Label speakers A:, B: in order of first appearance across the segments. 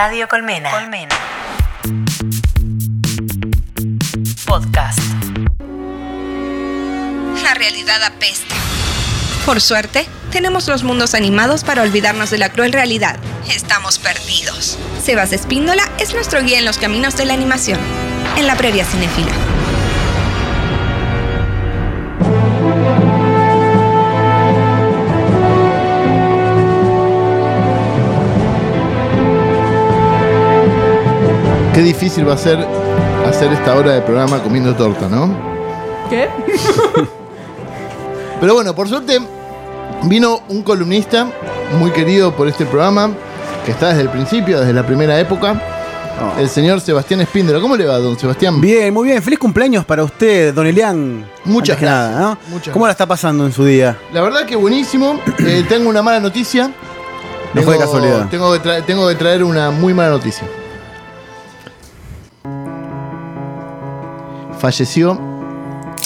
A: Radio Colmena. Colmena. Podcast.
B: La realidad apesta. Por suerte, tenemos los mundos animados para olvidarnos de la cruel realidad. Estamos perdidos. Sebas Espíndola es nuestro guía en los caminos de la animación, en la previa cinefila.
C: Qué difícil va a ser hacer esta hora de programa comiendo torta, ¿no?
D: ¿Qué?
C: Pero bueno, por suerte vino un columnista muy querido por este programa, que está desde el principio, desde la primera época, el señor Sebastián Espíndola. ¿Cómo le va, don Sebastián?
E: Bien, muy bien. Feliz cumpleaños para usted, don Elian.
C: Muchas
E: Antes que
C: gracias.
E: nada, ¿no?
C: Muchas
E: ¿Cómo la está pasando en su día?
C: La verdad que buenísimo. Eh, tengo una mala noticia.
E: No fue de casualidad.
C: Tengo que, tengo que traer una muy mala noticia. Falleció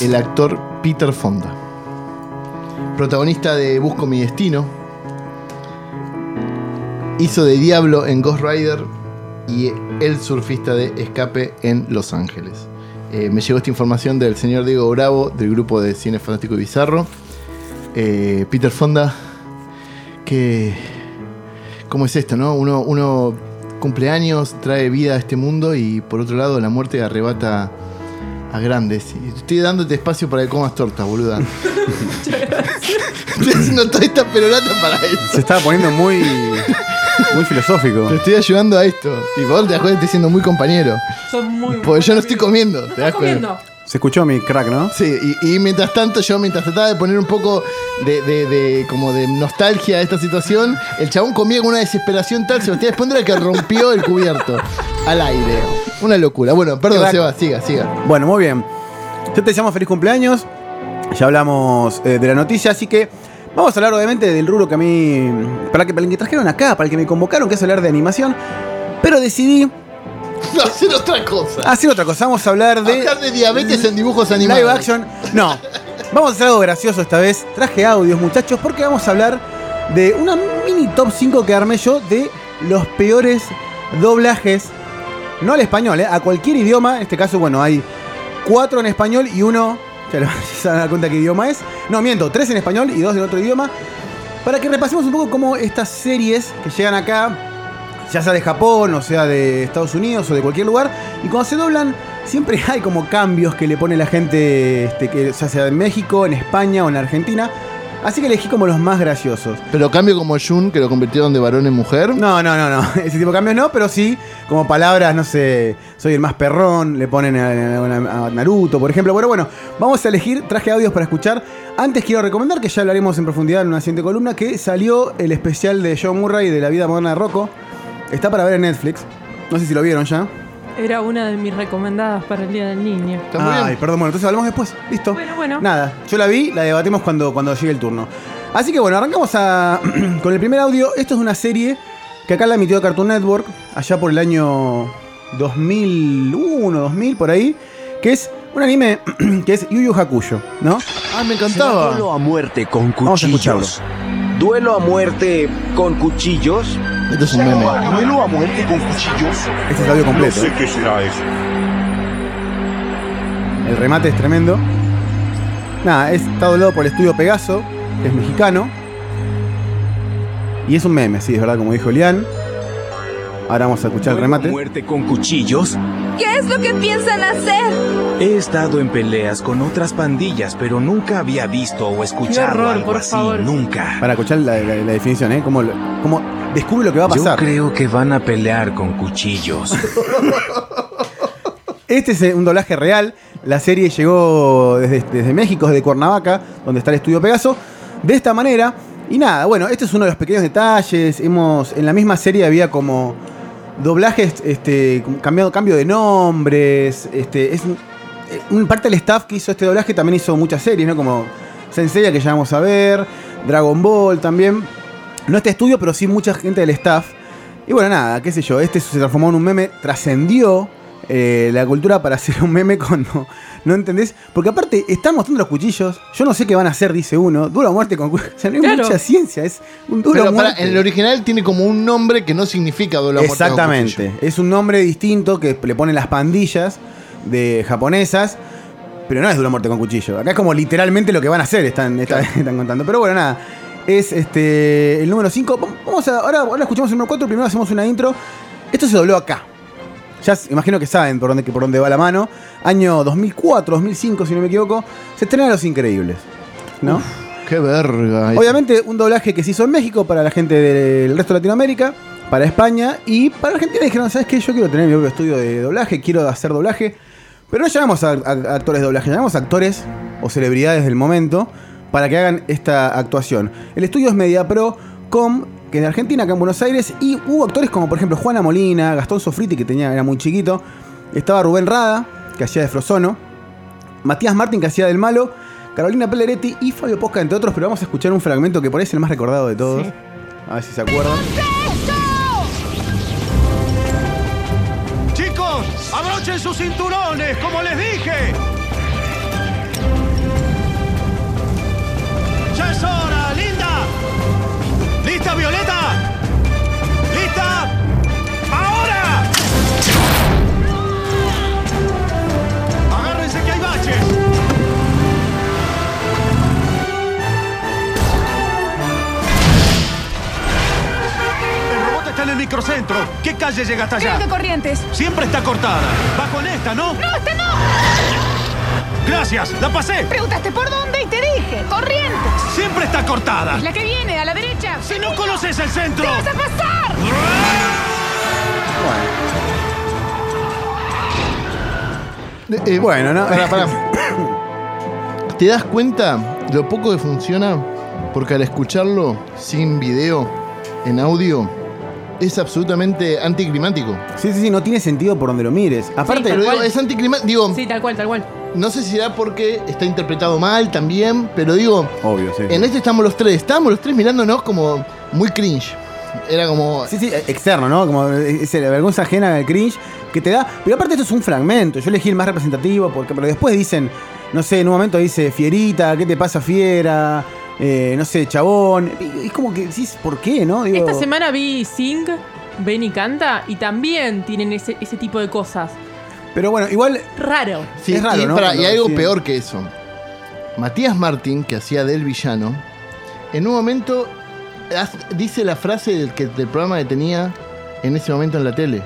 C: el actor Peter Fonda, protagonista de Busco mi destino. Hizo de Diablo en Ghost Rider y el surfista de Escape en Los Ángeles. Eh, me llegó esta información del señor Diego Bravo del grupo de Cine Fantástico y Bizarro. Eh, Peter Fonda, que. ¿Cómo es esto, no? Uno, uno cumple años, trae vida a este mundo y por otro lado la muerte arrebata a grandes. Y estoy dándote espacio para que comas torta, boluda. estoy haciendo toda esta perorata para eso.
E: Se estaba poniendo muy, muy filosófico.
C: Te estoy ayudando a esto. Y vos te das cuenta, estoy siendo muy compañero.
D: Son muy.
C: Porque yo no estoy comiendo. ¿te das
D: comiendo?
E: Se escuchó mi crack, ¿no?
C: Sí, y, y mientras tanto yo, mientras trataba de poner un poco de, de- de- como de nostalgia a esta situación, el chabón comía con una desesperación tal, Sebastián Espondra que rompió el cubierto al aire. Una locura. Bueno, perdón,
E: Crack.
C: Seba, siga, siga.
E: Bueno, muy bien. Ya te deseamos feliz cumpleaños. Ya hablamos eh, de la noticia, así que vamos a hablar obviamente del rubro que a mí. Para que, para el que trajeron acá, para el que me convocaron, que es hablar de animación. Pero decidí
C: Hacer otra cosa.
E: hacer otra cosa. Vamos a hablar de.
C: Hablar de diabetes en dibujos animados.
E: Live action. No. Vamos a hacer algo gracioso esta vez. Traje audios, muchachos, porque vamos a hablar de una mini top 5 que armé yo de los peores doblajes. No al español, ¿eh? a cualquier idioma. En este caso, bueno, hay cuatro en español y uno. Ya lo- se van a dar cuenta qué idioma es. No, miento, tres en español y dos de otro idioma. Para que repasemos un poco cómo estas series que llegan acá ya sea de Japón, o sea de Estados Unidos o de cualquier lugar, y cuando se doblan, siempre hay como cambios que le pone la gente, este, que ya sea en México, en España o en Argentina. Así que elegí como los más graciosos.
C: Pero cambio como Jun, que lo convirtieron de varón en mujer.
E: No, no, no, no. Ese tipo de cambios no, pero sí como palabras, no sé, soy el más perrón, le ponen a, a- a Naruto, por ejemplo. Bueno, bueno, vamos a elegir, traje audios para escuchar. Antes quiero recomendar que ya hablaremos en profundidad en una siguiente columna, que salió el especial de John Murray de la vida moderna de Rocco. Está para ver en Netflix. No sé si lo vieron ya.
D: Era una de mis recomendadas para el Día del Niño.
C: Está muy
E: Ay,
C: bien.
E: perdón, bueno, entonces hablamos después. Listo.
D: Bueno, bueno.
E: Nada, yo la vi, la debatimos cuando, cuando llegue el turno. Así que bueno, arrancamos a- con el primer audio. Esto es una serie que acá la emitió Cartoon Network, allá por el año 2001, 2000, por ahí, que es un anime que es Yu Yu Hakusho, ¿no?
C: Ah, me encantaba.
F: Duelo a muerte con
E: Vamos a
F: cuchillos. Duelo a muerte con cuchillos.
C: Esto es un meme.
F: Duelo a muerte con cuchillos.
E: Este es el audio completo.
G: qué será eso.
E: El remate es tremendo. Nada, es- está doblado por el estudio Pegaso, que es mexicano. Y es un meme, sí, es verdad, como dijo Lian. Ahora vamos a escuchar el remate.
F: muerte con cuchillos.
B: ¿Qué es lo que piensan hacer?
F: He estado en peleas con otras pandillas, pero nunca había visto o escuchado
D: horror,
F: algo
D: por
F: así.
D: favor.
F: Nunca.
E: Para escuchar la, la- la definición, ¿eh? Cómo, lo- cómo descubre lo que va a
F: Yo
E: pasar.
F: creo que van a pelear con cuchillos.
E: Este es eh, un doblaje real. La serie llegó desde, desde México, desde Cuernavaca, donde está el estudio Pegaso. De esta manera. Y nada, bueno, este es uno de los pequeños detalles. Hemos. En la misma serie había como. Doblajes, este. Cambiado, cambio de nombres. Este. Es un, eh, un- parte del staff que hizo este doblaje también hizo muchas series, ¿no? Como Senseiya, que ya vamos a ver. Dragon Ball también. No este estudio, pero sí mucha gente del staff. Y bueno, nada, qué sé yo, este se transformó en un meme, trascendió eh, la cultura para hacer un meme cuando no entendés. Porque aparte, están mostrando los cuchillos. Yo no sé qué van a hacer, dice uno. Dura muerte con cuchillos. O sea, no hay
D: Claro.
E: mucha ciencia. Es un duro
C: Pero para,
E: muerte.
C: en el original tiene como un nombre que no significa doble muerte con
E: Exactamente. Es un nombre distinto que le ponen las pandillas de japonesas. Pero no es dura muerte con cuchillo. Acá es como literalmente lo que van a hacer, están, están, están contando. Pero bueno, nada. Es este el número 5. Vamos a. Ahora, ahora escuchamos el número 4. Primero hacemos una intro. Esto se dobló acá. Ya imagino que saben por dónde, por dónde va la mano. Año 2004, 2005, si no me equivoco. Se estrena Los Increíbles. ¿No?
C: Qué verga.
E: Obviamente un doblaje que se hizo en México para la gente del resto de Latinoamérica, para España y para Argentina dijeron, ¿sabes qué? Yo quiero tener mi propio estudio de doblaje, quiero hacer doblaje. Pero no llamamos a, a- a actores de doblaje, llamamos a actores o celebridades del momento para que hagan esta actuación. El estudio es MediaPro.com, que es de Argentina, acá en Buenos Aires, y hubo actores como por ejemplo Juana Molina, Gastón Sofriti, que tenía, era muy chiquito, estaba Rubén Rada, que hacía de Frozono, Matías Martín, que hacía del malo, Carolina Pelleretti y Fabio Posca, entre otros, pero vamos a escuchar un fragmento que por ahí es el más recordado de todos.
D: Sí.
E: A ver si se acuerdan.
G: Chicos, abrochen sus cinturones, como les dije. Microcentro. ¿Qué calle llega hasta allá?
H: Creo que Corrientes.
G: Siempre está cortada. Va con esta, ¿no?
H: No, esta no.
G: Gracias, la pasé.
H: Preguntaste por dónde y te dije. Corrientes.
G: Siempre está cortada.
H: La que viene, a la derecha.
G: Si no conoces el centro.
H: ¡Te vas a pasar!
C: Eh,
E: Bueno, no.
C: Pará, pará. ¿Te das cuenta lo poco que funciona? Porque al escucharlo sin video, en audio, es absolutamente anticlimático.
E: Sí, sí, sí, no tiene sentido por donde lo mires. Aparte,
C: Pero
D: tal
C: digo,
D: cual.
C: es anticlimático. Digo,
D: Sí, tal cual, tal cual.
C: no sé si será porque está interpretado mal también, pero digo,
E: obvio, sí.
C: en este estamos los tres. Estábamos los tres mirándonos como muy cringe. Era como.
E: Sí, sí, externo, ¿no? Como esa vergüenza ajena del cringe que te da. Pero aparte esto es un fragmento. Yo elegí el más representativo porque pero después dicen, no sé, en un momento dice Fierita, ¿qué te pasa, Fiera? Eh, no sé, chabón. Y Es como que decís, ¿por qué, no? Digo,
D: Esta semana vi Sing, Ven y Canta, y también tienen ese, ese tipo de cosas.
E: Pero bueno, igual.
D: Raro.
C: Sí,
E: Es raro,
C: y,
E: ¿no?
C: pará,
E: Cuando
C: y algo peor que eso. Matías Martín, que hacía del villano, en un momento haz- dice la frase del, que, del programa que tenía en ese momento en la tele.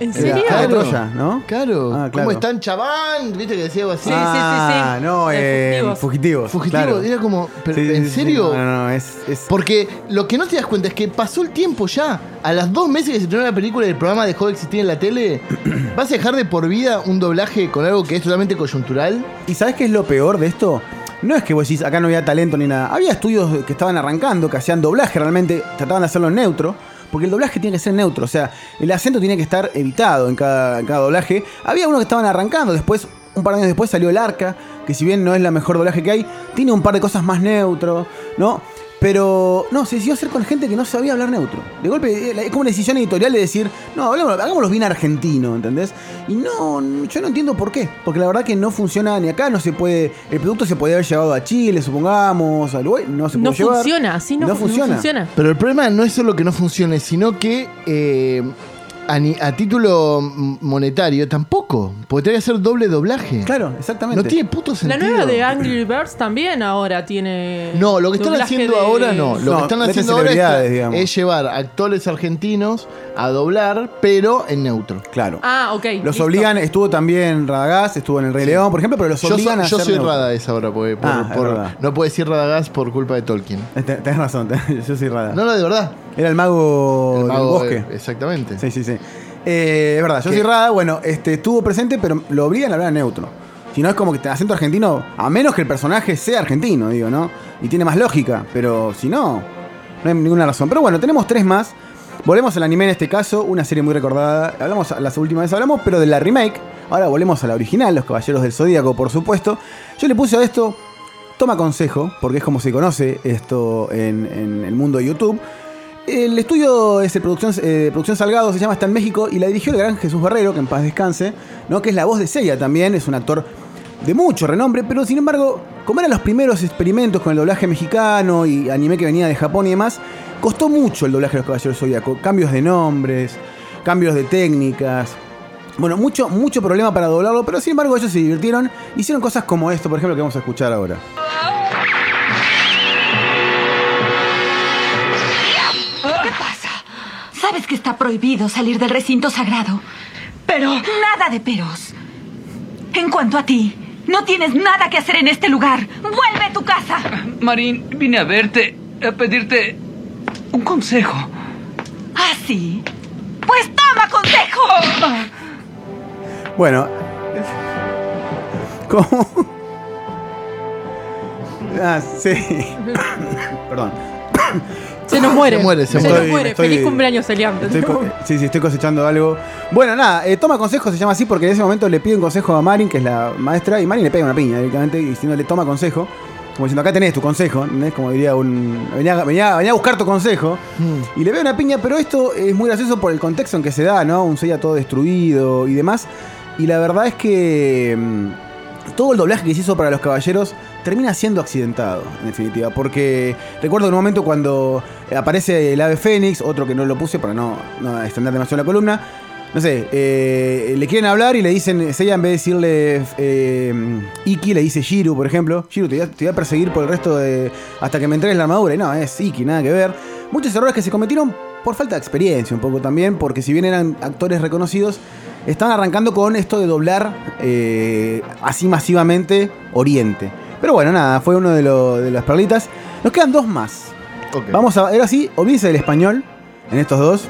D: ¿En
E: Era
D: serio?
E: De
C: Claro.
E: Troya, ¿no?
C: Claro.
E: Ah, claro.
C: ¿Cómo están, chaván? ¿Viste que decía algo así?
D: Sí, sí, sí, sí.
E: Ah, no, eh,
D: fugitivos.
E: fugitivos.
C: Fugitivo.
E: claro.
C: Era como, pero,
E: Sí,
C: ¿en
E: sí,
C: serio?
E: No, no, no, es. es-
C: Porque lo que no te das cuenta es que pasó el tiempo ya. A las dos meses que se estrenó la película y el programa dejó de existir en la tele, ¿vas a dejar de por vida un doblaje con algo que es totalmente coyuntural?
E: ¿Y sabes qué es lo peor de esto? No es que vos decís, acá no había talento ni nada. Había estudios que estaban arrancando, que hacían doblaje realmente, trataban de hacerlo en neutro. Porque el doblaje tiene que ser neutro, o sea, el acento tiene que estar evitado en cada, cada doblaje. Había unos que estaban arrancando, después, un par de años después salió el Arca, que si bien no es la mejor doblaje que hay, tiene un par de cosas más neutro, ¿no? Pero no, se decidió hacer con gente que no sabía hablar neutro. De golpe, eh, es como una decisión editorial de decir, no, hagámoslo bien argentino, ¿entendés? Y no, yo no entiendo por qué. Porque la verdad que no funciona ni acá, no se puede. El producto se podía haber llevado a Chile, supongamos, a Uruguay, no se
D: No
E: puede llevar.
D: funciona, así no,
E: No
D: fu-
E: funciona.
D: no funciona.
C: Pero el problema no es solo que no funcione, sino que eh, a, ni- a título monetario tampoco. Porque tendría que hacer doble doblaje.
E: Claro, exactamente.
C: No tiene puto
D: La
C: sentido.
D: nueva de Angry Birds también ahora tiene.
C: No, lo que están haciendo
D: de-
C: ahora no. Lo
E: No,
C: que están haciendo ahora es,
E: celebridades, digamos.
C: es llevar actores argentinos a doblar, pero en neutro.
E: Claro.
D: Ah, ok.
E: Los
D: listo.
E: obligan, estuvo también Radagás, estuvo en el Rey León, por ejemplo, pero los
C: Yo,
E: obligan
C: soy-
E: a
C: yo
E: hacer
C: soy
E: neutro.
C: Rada esa ahora, porque por-
E: Ah,
C: por- no puedo decir Radagast por culpa de Tolkien.
E: Eh, te- Tenés razón, yo soy Rada.
C: No, no, de verdad.
E: Era el mago,
C: El
E: del
C: mago,
E: bosque.
C: eh, exactamente.
E: Sí, sí, sí. Eh, es verdad, yo
C: ¿Qué?
E: soy Rada, bueno, este, estuvo presente, pero lo obligan a hablar neutro. Si no es como que te acento argentino, a menos que el personaje sea argentino, digo, ¿no? Y tiene más lógica, pero si no, no hay ninguna razón. Pero bueno, tenemos tres más. Volvemos al anime en este caso, una serie muy recordada. Hablamos, las últimas veces hablamos, pero de la remake. Ahora volvemos a la original, Los Caballeros del Zodíaco, por supuesto. Yo le puse a esto, toma consejo, porque es como se conoce esto en, en el mundo de YouTube. El estudio es de producción, eh, producción Salgado, se llama Está en México y la dirigió el gran Jesús Barrero, que en paz descanse, ¿no? que es la voz de Seiya también, es un actor de mucho renombre, pero sin embargo, como eran los primeros experimentos con el doblaje mexicano y anime que venía de Japón y demás, costó mucho el doblaje de los Caballeros Zodíaco. Cambios de nombres, cambios de técnicas. Bueno, mucho, mucho problema para doblarlo, pero sin embargo ellos se divirtieron. Hicieron cosas como esto, por ejemplo, que vamos a escuchar ahora.
I: Que está prohibido salir del recinto sagrado. Pero... Nada de peros. En cuanto a ti, no tienes nada que hacer en este lugar. Vuelve a tu casa.
J: Marín, vine a verte, a pedirte un consejo.
I: ¿Ah, sí? Pues toma consejo.
E: Bueno. ¿Cómo? Ah, sí. Perdón.
D: Se nos muere.
C: Se muere, se
D: nos
E: muere.
D: muere.
E: Estoy-
D: Feliz cumpleaños, Elian.
E: Sí, sí, estoy cosechando algo. Bueno, nada, eh, toma consejo, se llama así porque en ese momento le pide un consejo a Marin, que es la maestra, y Marin le pega una piña directamente, y si no le toma consejo, como diciendo, acá tenés tu consejo, ¿entendés? Como diría un. Venía, venía- venía a buscar tu consejo, y le pega una piña, pero esto es muy gracioso por el contexto en que se da, ¿no? Un Seiya todo destruido y demás. Y la verdad es que. mm, todo el doblaje que se hizo para los caballeros termina siendo accidentado, en definitiva. Porque recuerdo un momento cuando aparece el ave fénix, otro que no lo puse para no, no extender demasiado la columna. No sé, eh, le quieren hablar y le dicen, Seiya en vez de decirle eh, Iki, le dice Shiru, por ejemplo. Shiru, te voy, a, te voy a perseguir por el resto de. hasta que me entregues la armadura. Y no, es Iki, nada que ver. Muchos errores que se cometieron por falta de experiencia, un poco también, porque si bien eran actores reconocidos, estaban arrancando con esto de doblar eh, así masivamente Oriente. Pero bueno, nada, fue uno de, lo- de las perlitas. Nos quedan dos más.
C: Ok.
E: Vamos a. Era así, olvídense del español en estos dos.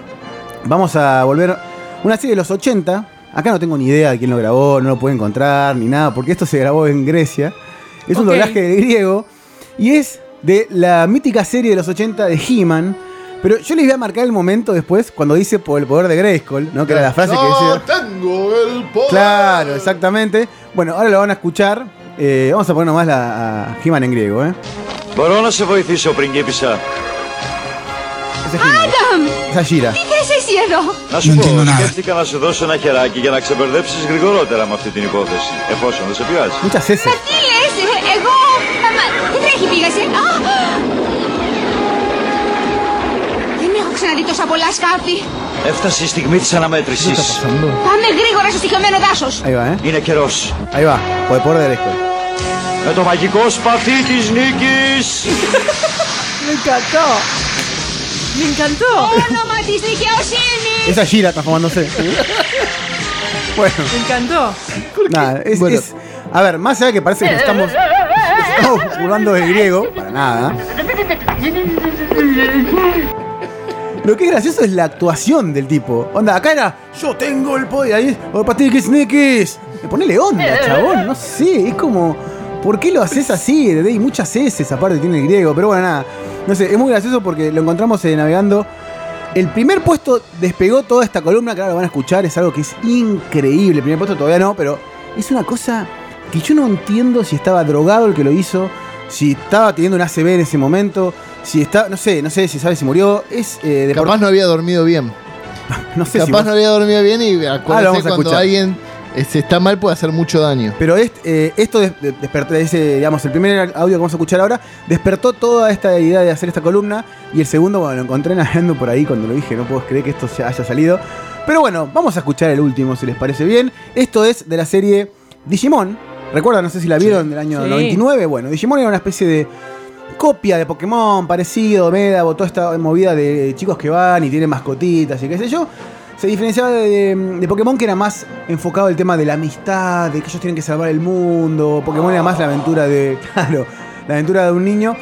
E: Vamos a volver. Una serie de los 80. Acá no tengo ni idea de quién lo grabó, no lo puedo encontrar ni nada, porque esto se grabó en Grecia. Es un doblaje de griego. Y es de la mítica serie de los 80 de He-Man. Pero yo les voy a marcar el momento después, cuando dice por el poder de Grayskull, ¿no? Que era la frase que
C: Yo
E: decía.
C: tengo el poder.
E: Claro, exactamente. Bueno, ahora lo van a escuchar. Eh, vamos a poner nomás la, a He-Man en griego, ¿eh?
G: Μπορώ να σε βοηθήσω, πριγκίπισσα.
E: Ese es He-Man. Esa es Shira.
I: ¿Qué haces εσύ εδώ;
G: Να σου πω, σκέφτηκα να σου δώσω ένα χεράκι για να ξεμπερδέψεις γρηγορότερα με αυτή την υπόθεση. Εφόσον δεν σε πειράζει.
E: Muchas S.
H: Τι λες, ε, εγώ... ε, μα, δεν τρέχει πήγαση. Α! Δεν έχω ξαναδεί τόσα πολλά σκάφη.
G: Έφτασε η στιγμή της αναμέτρησης.
H: Πάμε γρήγορα στο στοιχειωμένο δάσος.
E: Ahí va, ¿eh?
G: Είναι καιρός.
E: Ahí va. Por el poder de Grayskull.
G: Με το μαγικό σπαθί της νίκης.
D: Me encantó. Me encantó.
H: Όνομα της δικαιοσύνης.
E: Esa es Shira transformándose. bueno,
D: Me encantó.
E: nada. Es,
C: Bueno.
E: es- a ver, más allá de que parece que estamos, estamos burlando del griego, para nada. Lo que es gracioso es la actuación del tipo. Onda, acá era yo tengo el poder. Ahí es "Oh, patiquis niquis". Me ponele onda, chabón. No sé, es como. ¿Por qué lo haces así? Hay muchas S aparte tiene el griego. Pero bueno, nada. No sé, es muy gracioso porque lo encontramos eh, navegando. El primer puesto despegó toda esta columna, ahora lo van a escuchar, es algo que es increíble. El primer puesto todavía no, pero es una cosa que yo no entiendo si estaba drogado el que lo hizo, si estaba teniendo un ACV en ese momento, si está, no sé, no sé si sabe si murió. Es eh, de
C: Capaz no había dormido bien.
E: no sé si
C: no había dormido bien y
E: Ah,
C: acuérdate
E: vamos a
C: cuando
E: escuchar.
C: alguien eh, se está mal puede hacer mucho daño.
E: Pero eh, esto des- de- despertó, ese, digamos, el primer audio que vamos a escuchar ahora, despertó toda esta idea de hacer esta columna. Y el segundo, bueno, lo encontré navegando por ahí cuando lo dije, no puedo creer que esto se haya salido. Pero bueno, vamos a escuchar el último, si les parece bien. Esto es de la serie Digimon. Recuerdan, no sé si la vieron del año
D: Sí.
E: 99. Bueno, Digimon era una especie de copia de Pokémon, parecido, Medavo, toda esta movida de chicos que van y tienen mascotitas y qué sé yo. Se diferenciaba de, de- de Pokémon que era más enfocado el tema de la amistad, de que ellos tienen que salvar el mundo. Pokémon era más la aventura de. Claro, la aventura de un niño.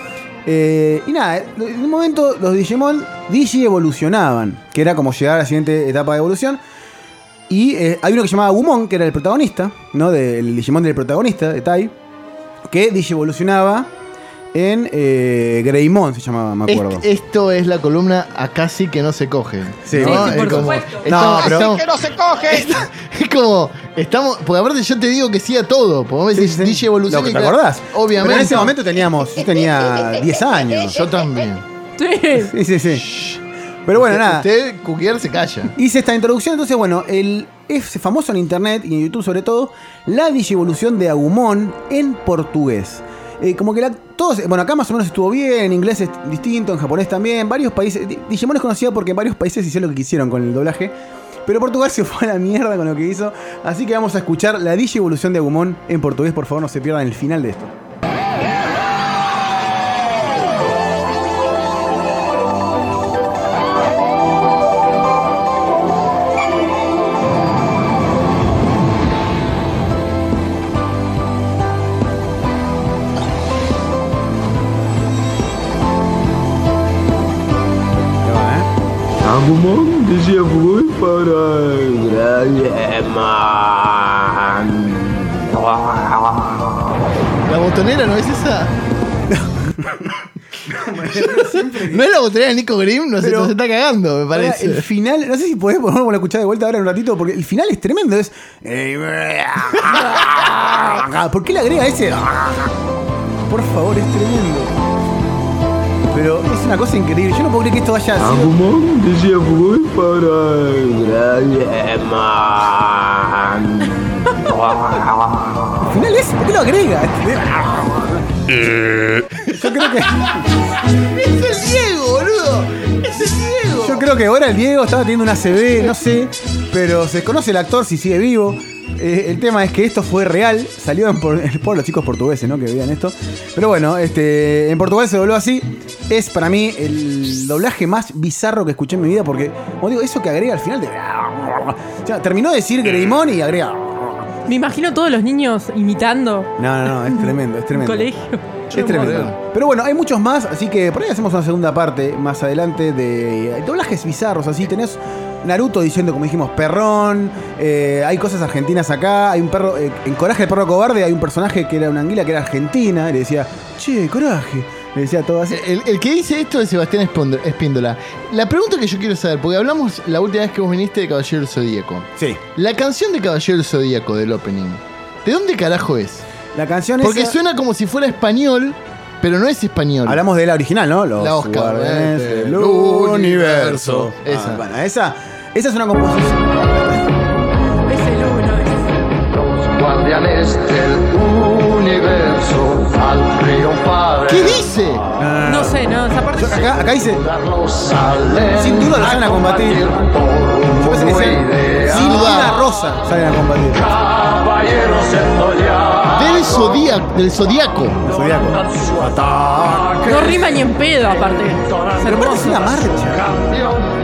E: Eh, y nada, en un momento los Digimon Digi evolucionaban, que era como llegar a la siguiente etapa de evolución. Y eh, hay uno que se llamaba Gumon, que era el protagonista, ¿no? Del Digimon del protagonista, de Tai, que Digi evolucionaba en eh, Greymon, se llamaba, me acuerdo.
C: Est- esto es la columna acá sí que no se coge.
E: Sí.
C: ¿no?
E: Sí, sí,
C: Es
D: por
C: como-
D: supuesto.
C: estamos-
E: No, pero-
C: estamos-
H: ¡Que no se coge!
C: es como, estamos, porque aparte yo te digo que sí a todo, porque vos me decís. DJ Evolución
E: Lo que
C: y
E: ¿Te
C: claro,
E: acordás?
C: Obviamente.
E: Pero en ese momento teníamos, yo tenía 10 años.
C: Yo también.
D: Sí.
E: Sí, sí, sí. Pero bueno,
C: Usted-
E: nada.
C: Usted, Cuquier, se calla.
E: Hice esta introducción, entonces bueno, el, es famoso en internet y en YouTube sobre todo, la digievolución de Agumon en portugués. Eh, como que la, todos, bueno, acá más o menos estuvo bien, en inglés es distinto, en japonés también, varios países, Di- Digimon es conocida porque en varios países hicieron lo que quisieron con el doblaje, pero Portugal se fue a la mierda con lo que hizo, así que vamos a escuchar la digievolución de Agumon en portugués, por favor no se pierdan el final de esto. ¿Eh?
K: Agumon decía voy para
C: ¿La botonera no es esa? ¿No es la botonera de Nico Grimm? No se
E: Pero-
C: nos está cagando, me
E: Ahora,
C: parece.
E: el final, no sé si podés ponerlo a escuchar de vuelta ahora en un ratito, porque el final es tremendo. Es. ¿Por qué le agrega ese? Por favor, es tremendo. Pero es una cosa increíble. Yo no puedo creer que esto vaya así.
K: Agumon decía voy para
E: El final es. ¿Por qué lo agrega? Yo creo que.
C: ¡Es el Diego, boludo! ¡Es el Diego!
E: Yo creo que ahora el Diego estaba teniendo una CB, no sé, pero se desconoce el actor si sigue vivo. Eh, el tema es que esto fue real, salió en por, por los chicos portugueses, ¿no? Que veían esto. Pero bueno, este, en Portugal se dobló así. Es para mí el doblaje más bizarro que escuché en mi vida porque, como digo, eso que agrega al final de... O sea, terminó de decir Greymon y agrega...
D: Me imagino todos los niños imitando
E: No, no, no, es tremendo, es
D: en
E: tremendo.
D: colegio.
E: Es tremendo. Pero bueno, hay muchos más, así que por ahí hacemos una segunda parte más adelante de doblajes bizarros. Así tenés Naruto diciendo, como dijimos, perrón. eh, hay cosas argentinas acá. Hay un perro, eh, en Coraje el perro cobarde, hay un personaje que era una anguila que era argentina. Y le decía, che, coraje. Le decía todo así.
C: El, el que dice esto es Sebastián Espíndola. La pregunta que yo quiero saber, porque hablamos la última vez que vos viniste de Caballero del Zodíaco.
E: Sí.
C: La canción de Caballero del Zodíaco del opening, ¿de dónde carajo es?
E: La canción
C: Porque
E: esa-
C: suena como si fuera español, pero no es español.
E: Hablamos de la original, ¿no? Los
C: La Oscar,
E: guardianes del
C: del
E: universo.
C: universo. Esa.
E: Ah, bueno, esa, esa es una composición.
D: Es el uno.
K: guardianes del universo al triunfar.
E: Acá, acá dice. Sin duda lo salen a combatir. Yo pensé que sea- Sin duda rosa salen a combatir.
C: Del zodíaco. Del zodíaco.
E: El zodiaco.
D: No rima ni en pedo, aparte. Es
E: Pero aparte es
D: hermoso.
E: una marcha.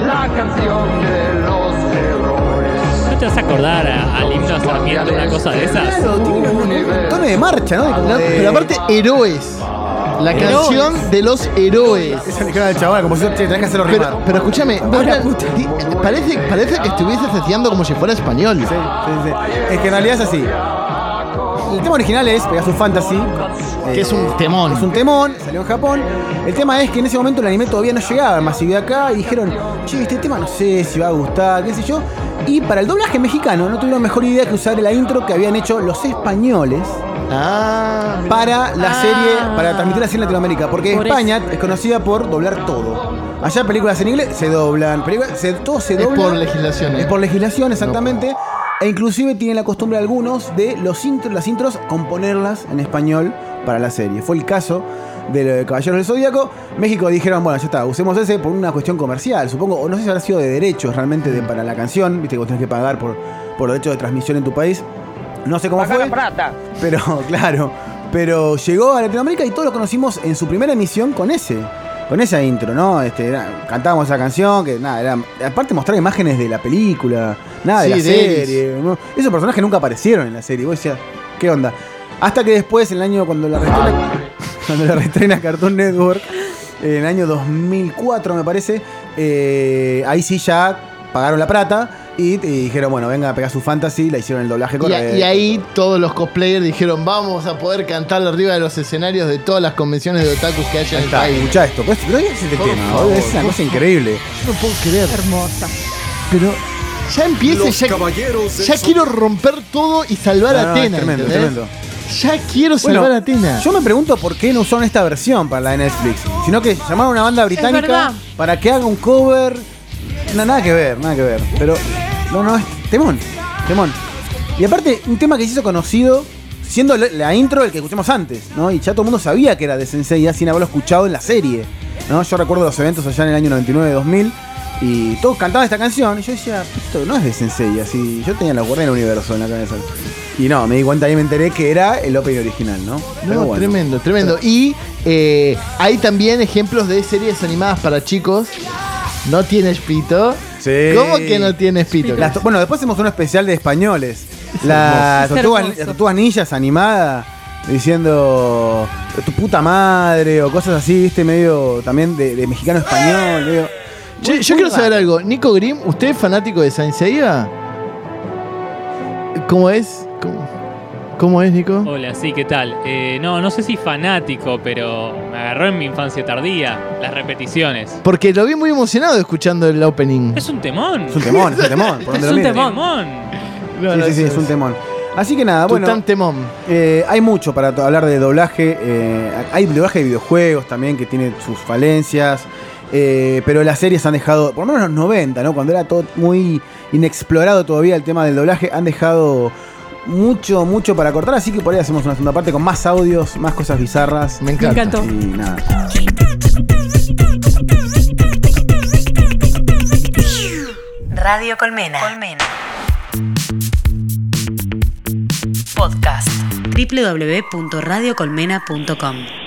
K: La canción de los héroes.
L: ¿No te vas a acordar a- al himno a Sarmiento una cosa de esas?
E: Claro, tiene un, tono de marcha, ¿no? De como
C: No,
E: de-
C: pero aparte, héroes. La canción de los héroes.
E: Esa dijeron al chaval, como si che, tenés que hacerlo rimar.
C: Pero, pero escúchame, vos di- parece, parece que estuvieses haciendo como si fuera español.
E: Sí, sí, sí. Es que en realidad es así. El tema original es Pegasus Fantasy.
C: Que es un temón.
E: Es un temón, salió en Japón. El tema es que en ese momento el anime todavía no llegaba a masividad acá y dijeron, che, este tema no sé si va a gustar, qué sé yo. Y para el doblaje mexicano no tuvieron mejor idea que usar la intro que habían hecho los españoles
C: Ah,
E: para la
D: Ah.
E: serie, para transmitir la serie en Latinoamérica. Porque
D: Por
E: España es conocida por doblar todo. Allá películas en inglés se doblan, películas, se- todo se
C: es
E: dobla.
C: por legislación.
E: Es por legislación, exactamente. E inclusive tienen la costumbre algunos de los intros, las intros componerlas en español para la serie. Fue el caso de lo de Caballeros del Zodíaco. México dijeron, bueno, ya está, usemos ese por una cuestión comercial, supongo. O no sé si habrá sido de derechos realmente de- para la canción. Viste que vos tenés que pagar por, por derechos de transmisión en tu país. No sé cómo fue. Pero, claro. Pero llegó a Latinoamérica y todos lo conocimos en su primera emisión con ese. Con esa intro, ¿no? Este, era- cantábamos esa canción, que nada, era. Aparte mostrar imágenes de la película, nada de
C: Sí,
E: la
C: de
E: serie. ¿no? Esos personajes nunca aparecieron en la serie. Vos decías, ¿qué onda? Hasta que después, en el año cuando la reestrena, cuando la reestrena Cartoon Network, en el año 2004 me parece, eh, ahí sí ya pagaron la plata y, y dijeron, bueno, venga a pegar su fantasy, la hicieron el doblaje
C: Y,
E: correcto.
C: a- y ahí todos los cosplayers dijeron, vamos a poder cantar arriba de los escenarios de todas las convenciones de otakus que haya en el país.
E: escuchá esto. Pues, pero ese es el
C: Por
E: tema,
C: favor,
E: es una cosa increíble.
C: Yo no puedo creer.
D: Hermosa.
C: Pero ya empieza, ya, ya quiero romper todo y salvar
E: No,
C: a
E: no,
C: Atena.
E: es tremendo,
C: ¿entendés?
E: tremendo.
C: Ya quiero
E: Bueno,
C: salvar a Atena.
E: Yo me pregunto por qué no usaron esta versión para la de Netflix, sino que llamaron a una banda británica para que haga un cover No, nada que ver, nada que ver. Pero, no, no, es temón, temón. Y aparte, un tema que se hizo conocido siendo la, intro del que escuchamos antes, ¿no? Y ya todo el mundo sabía que era de Sensei sin haberlo escuchado en la serie, ¿no? Yo recuerdo los eventos allá en el año 99-2000 y todos cantaban esta canción y yo decía, esto no es de Sensei, así. Yo tenía la guardia del universo en la cabeza. Y no, me di cuenta y me enteré que era el opening original, ¿no?
C: No,
E: bueno.
C: tremendo, tremendo. Y eh, hay también ejemplos de series animadas para chicos. No tienes pito.
E: Sí.
C: ¿Cómo que no tienes pito?
E: Las to- bueno, después hacemos un especial de españoles. La
D: hermoso.
E: tortuga,
D: Es hermoso.
E: ninjas diciendo tu puta madre o cosas así, viste, medio también de, de mexicano español. medio-
C: Che,
E: muy-
C: yo
E: muy
C: quiero saber
E: raro.
C: algo. Nico Grimm, ¿usted es fanático de Saint Seiya? ¿Cómo es? ¿Cómo, cómo es, Nico?
L: Hola, sí, ¿qué tal? Eh, no, no sé si fanático, pero me agarró en mi infancia tardía, las repeticiones.
C: Porque lo vi muy emocionado escuchando el opening.
L: Es un temón.
E: Es un temón, es un temón. por
D: Es
E: lo
D: un temón.
C: No,
E: Sí,
C: no,
E: sí, sí, es un temón. Así que nada, bueno,
C: Tután temón.
E: eh, hay mucho para hablar de doblaje. eh, hay doblaje de videojuegos también que tiene sus falencias. eh, pero las series han dejado, por lo menos en los 90, ¿no? Cuando era todo muy inexplorado todavía el tema del doblaje, han dejado mucho, mucho para cortar. Así que por ahí hacemos una segunda parte con más audios, más cosas bizarras.
C: Me
D: Me
C: encanta.
D: encantó.
E: Y nada.
A: Radio Colmena. Colmena. Podcast. www.radiocolmena.com